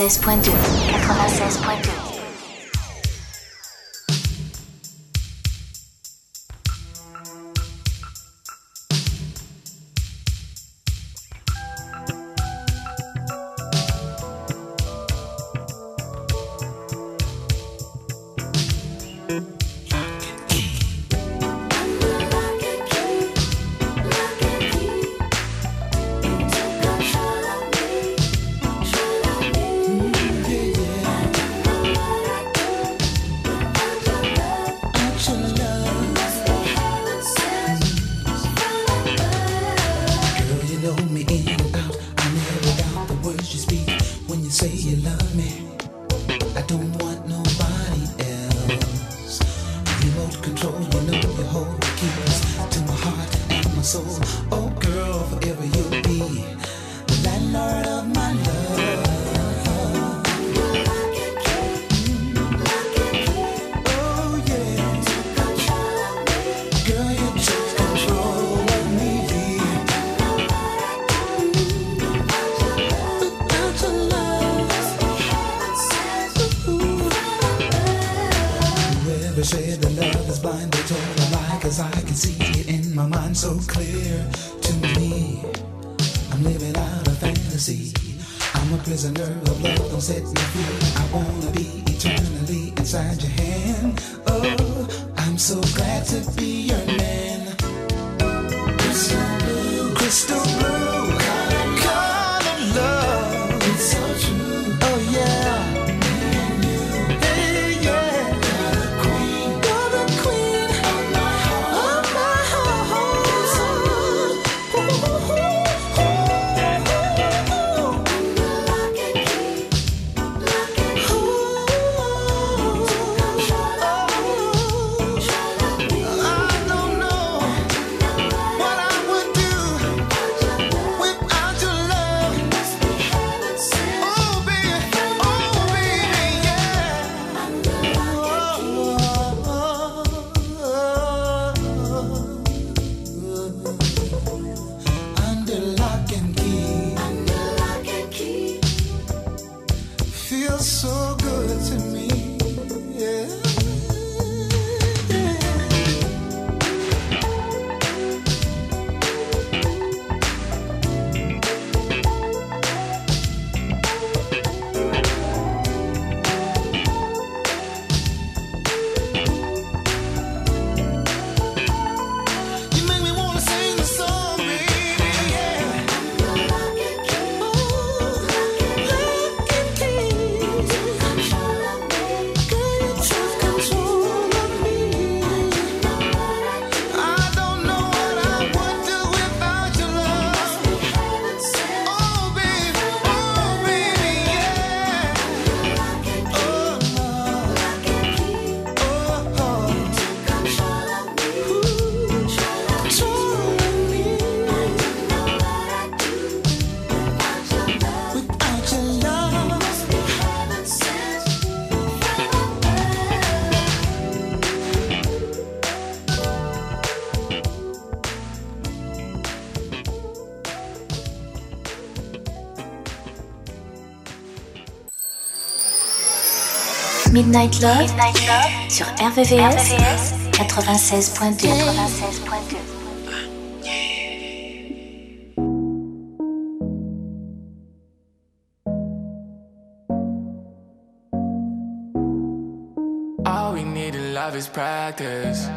Access.u feels so good to me. Yeah. Midnight Love, Midnight Love sur RVVS, 96.2. 96.2. All we need in love is practice.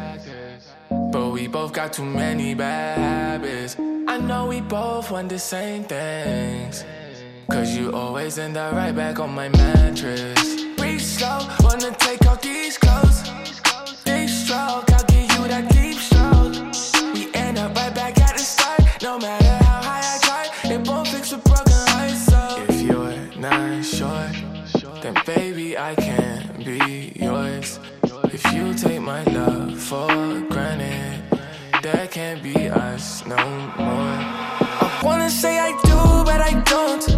But we both got too many bad habits. I know we both want the same things. Cause you always end up right back on my mattress. For granted, That can't be us no more. I wanna say I do, but I don't.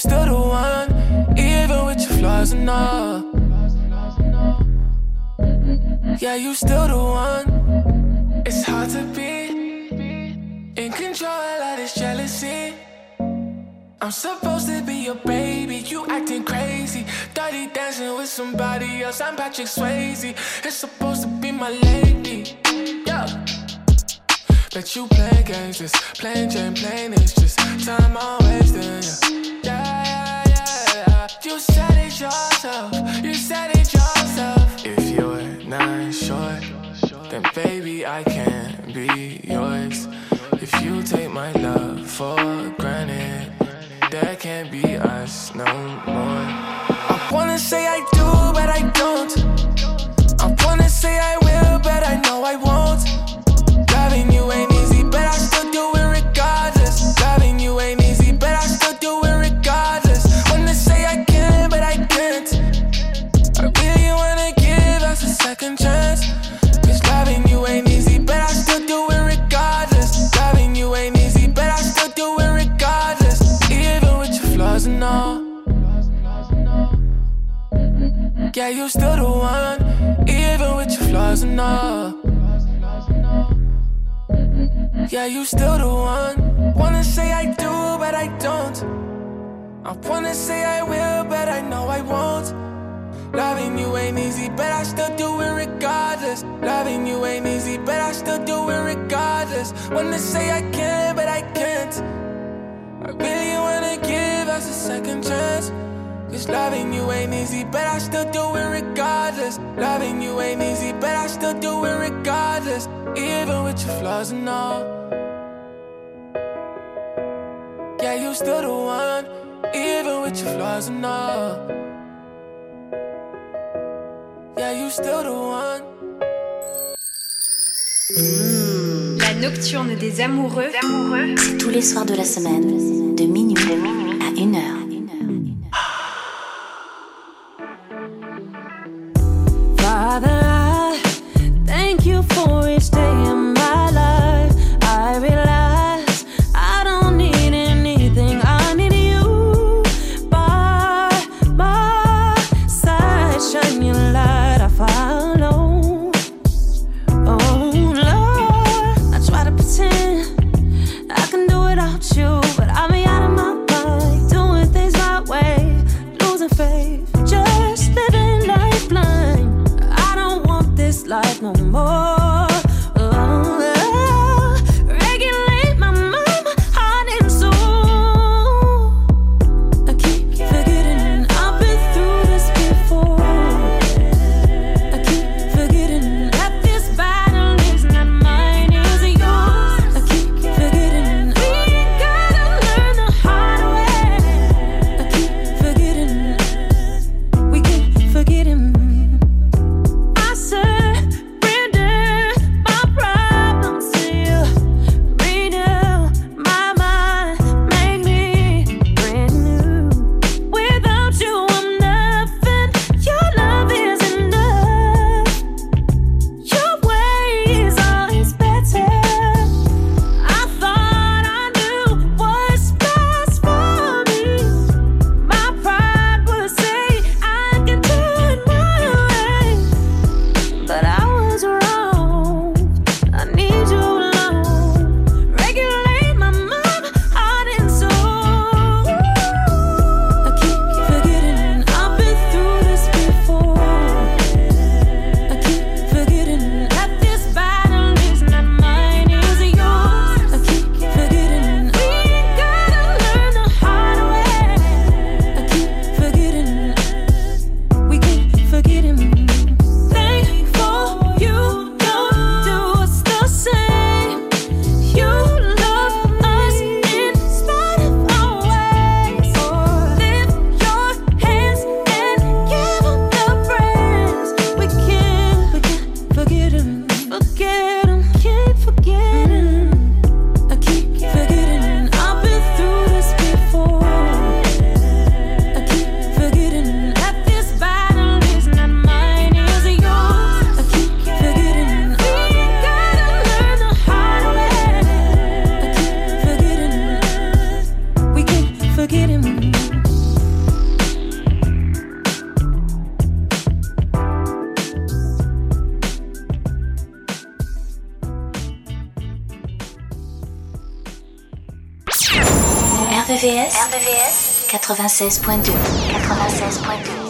Still the one, even with your flaws and all. Yeah, you still the one. It's hard to be in control of this jealousy. I'm supposed to be your baby, you acting crazy. Dirty dancing with somebody else, I'm Patrick Swayze. It's supposed to be my lady, yeah. Bet you playing games, just playing Jane, playing it's just time I'm wasting, yeah. You said it yourself, you said it yourself. If you're not sure, then baby I can't be yours. If you take my love for granted, that can't be us no more. I wanna say I do, but I don't. I wanna say I will, but I know I won't. Wanna say I can, but I can't. I really wanna give us a second chance. Cause loving you ain't easy, but I still do it regardless. Loving you ain't easy, but I still do it regardless. Even with your flaws and all. Yeah, you still the one, even with your flaws and all. Yeah, you still the one. La nocturne des amoureux. C'est tous les soirs de la semaine, de minuit, à une heure. RVVS, RVVS 96.2 96.2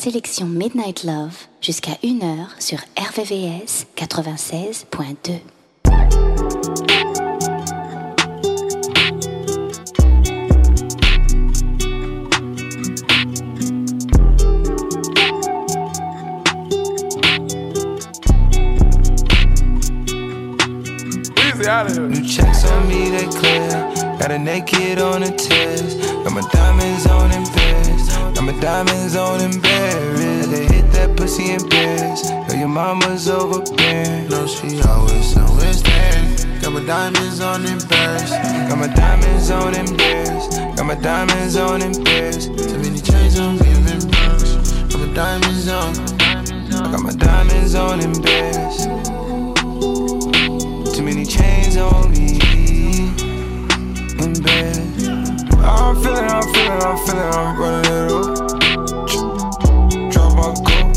sélection Midnight Love jusqu'à 1h sur RVVS 96.2. New checks on me, they clear. Got a naked on the test. Got my diamonds diamonds on in Paris. They hit that pussy in Paris. Yo, your mama's overbearing. No, she always, always there. Got my diamonds on in Paris. Got my diamonds on in Paris. Got my diamonds on in Paris. Too many chains on me, Got my diamonds on. Got my diamonds on in Paris. Too many chains on me in bed. I'm feeling, I'm feeling, I'm feeling, I'm running it up. My cup,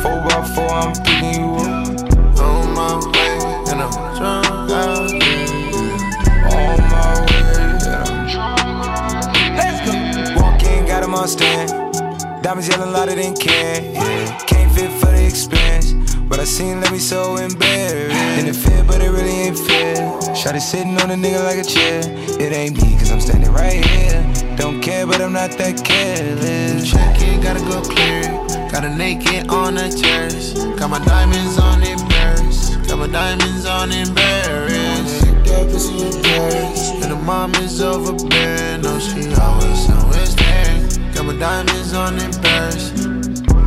four by four, I'm picking you up. On my way, and I'm drunk out. On my way, and I'm drunk. Let's go. Walk in, got him on stand. Diamonds yelling louder than can. Yeah. Can't fit for the expense. But I seen let me so embarrassed. In the fit, but it really ain't fair. Shot it sitting on a nigga like a chair. It ain't me, cause I'm standing right here. Don't care, but I'm not that careless. Check it, gotta go clear. Got a naked on the terrace. Got my diamonds on Paris. Got my diamonds on Paris. That pussy Paris. And the mom is overbearing. No, she always, always there. Got my diamonds on Paris.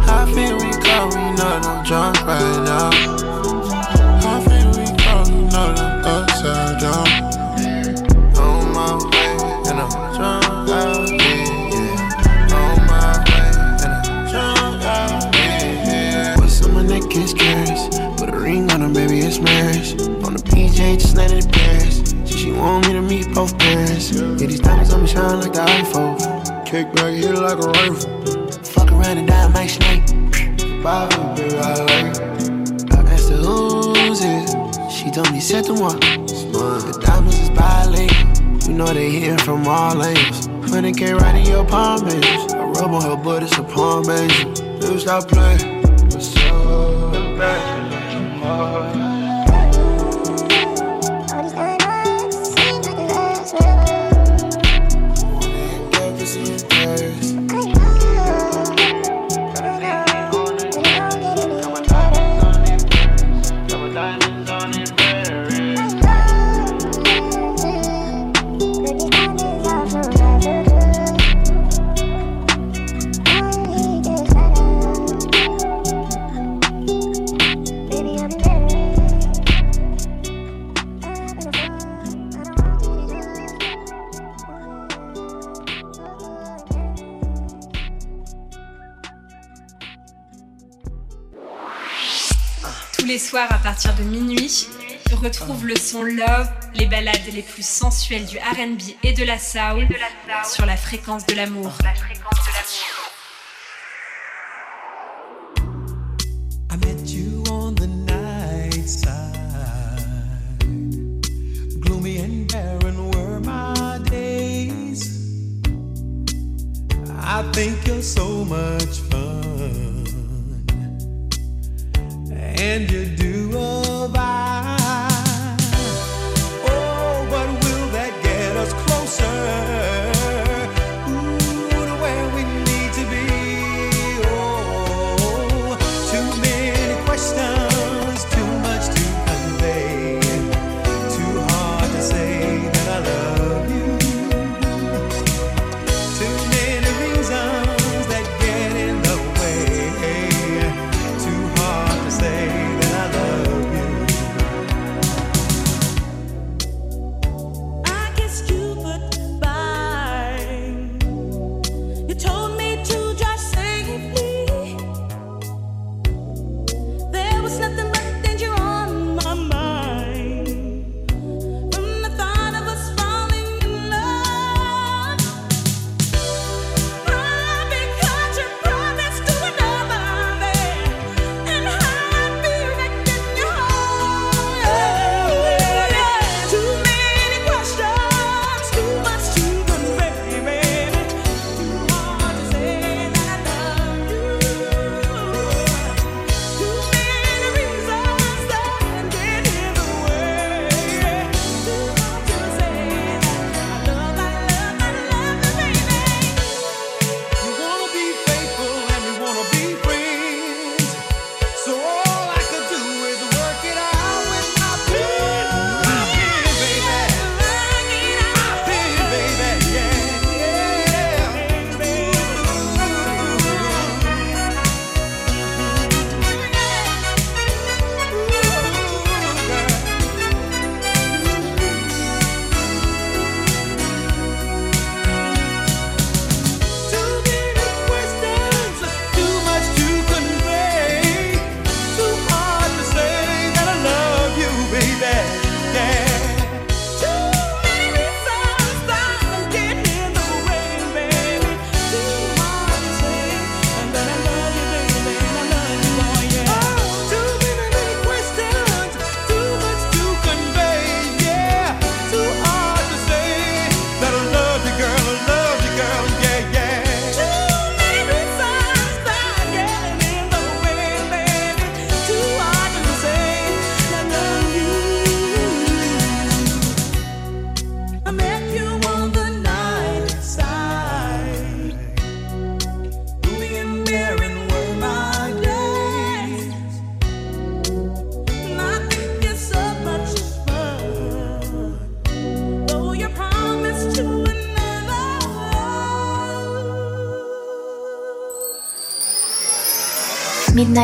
How feel we go? We know I'm drunk right now. How we go? We know that I'm upside down. On my way, and I'm drunk out here. Yeah. On my way, and I'm drunk out here. What's on my neck is curious. Put a ring on her, baby, it's marriage. On the PJ, just Paris. She, she want me to meet both parents. Yeah, these diamonds on me shine like the iPhone. Kick back, hit like a rifle. Fuck around and die, Mike Snake. Bobby, baby, I like I asked her who's it. She told me set the one. The diamonds is bilingual. You know they hitting from all angles. 100k right in your palm angels. I rub on her butt, it's a palm angel. Never stop playing. What's up? Partir de minuit, retrouve le son Love, les balades les plus sensuelles du RB et de la soul sur la fréquence de l'amour. I met you on the night side. Gloomy and barren were my days. I think you're so much fun. And you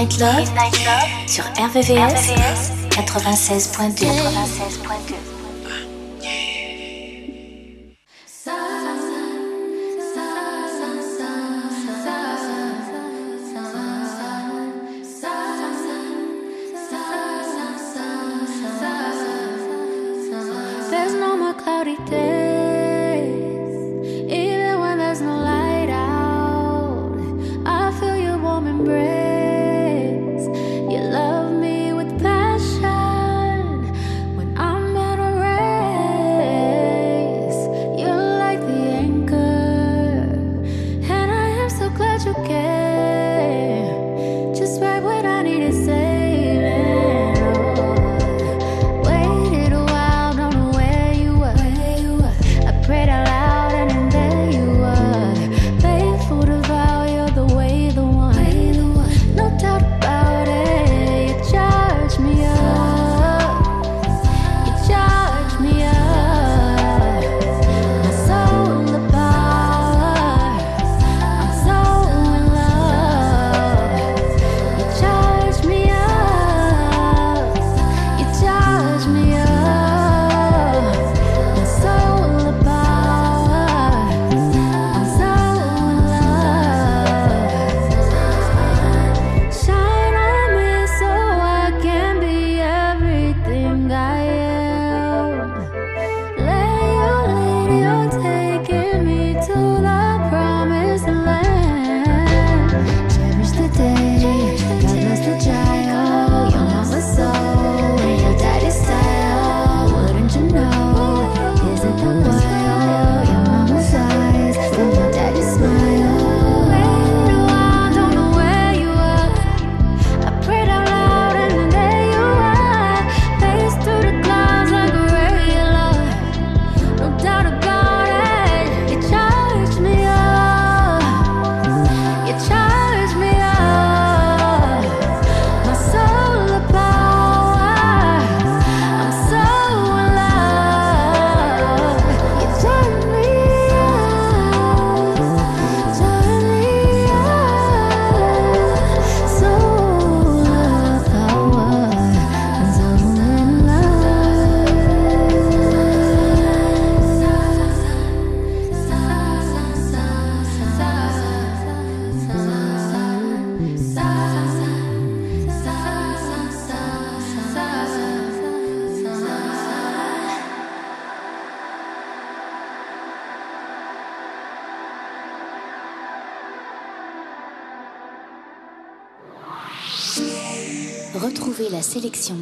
Night Love, sur RVVS, 96.2. There's no more cloudy days.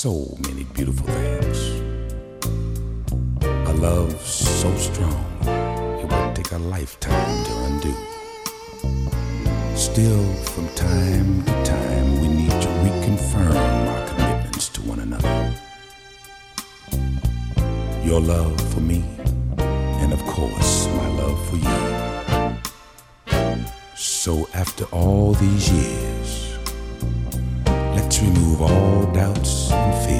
so many beautiful things. A love so strong, it would take a lifetime to undo. Still, from time to time, we need to reconfirm our commitments to one another. Your love for me, and of course, my love for you. So, after all these years, remove all doubts and fears.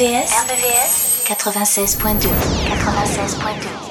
RVVS, RVVS 96.2 96.2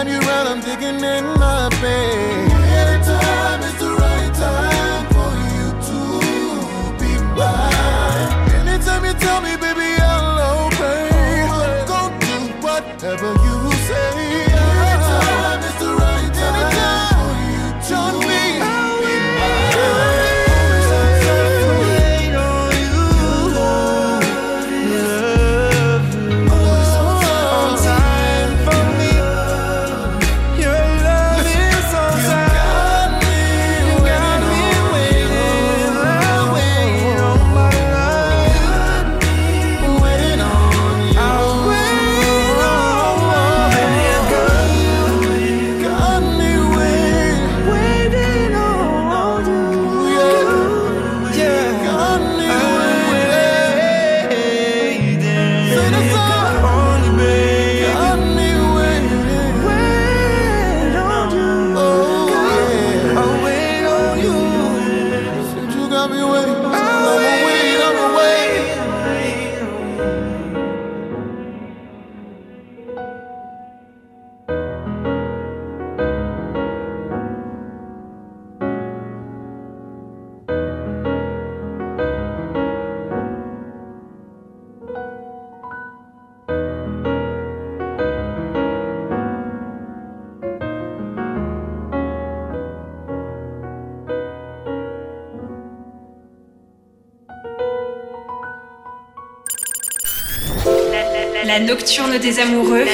whatever you digging in my the amoureux.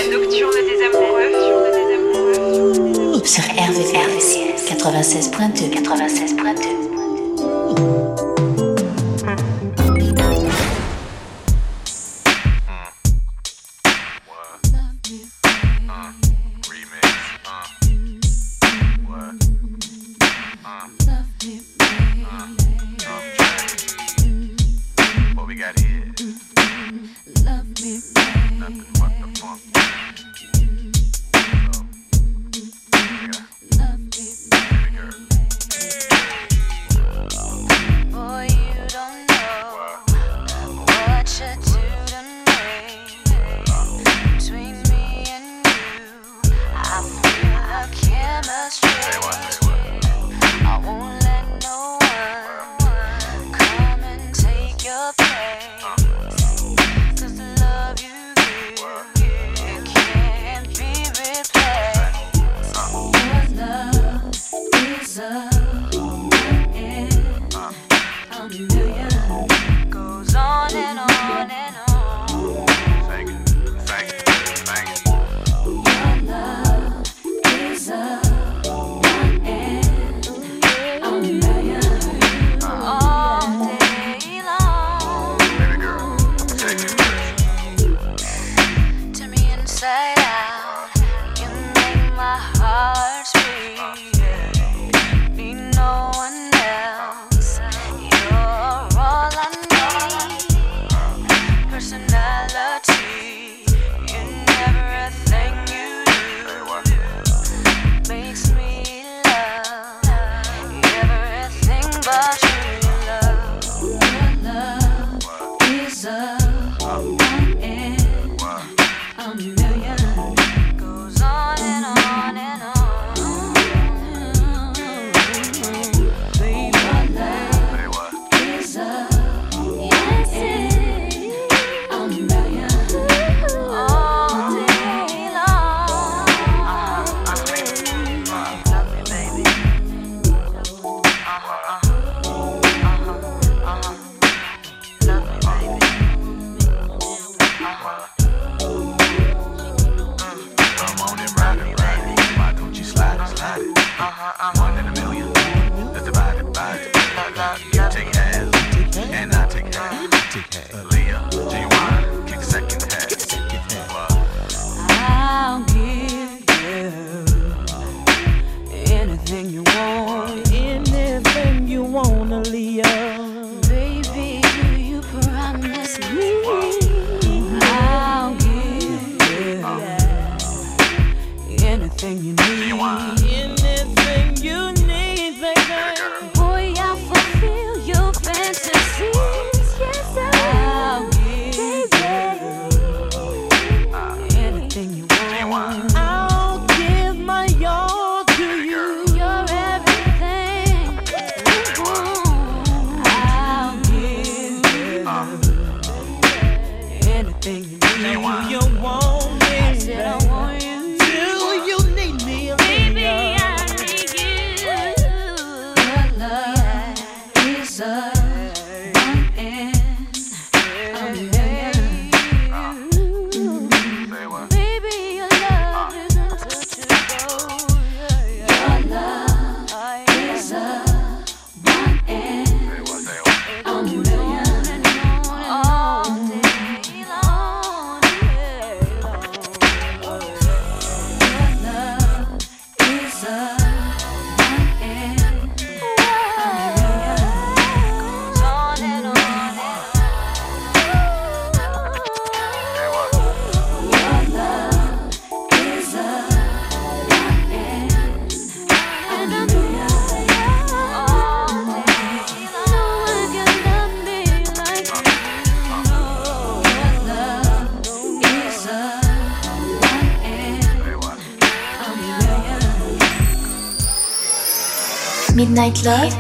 Midnight Love,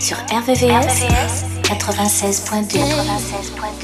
sur RVVS, 96.2.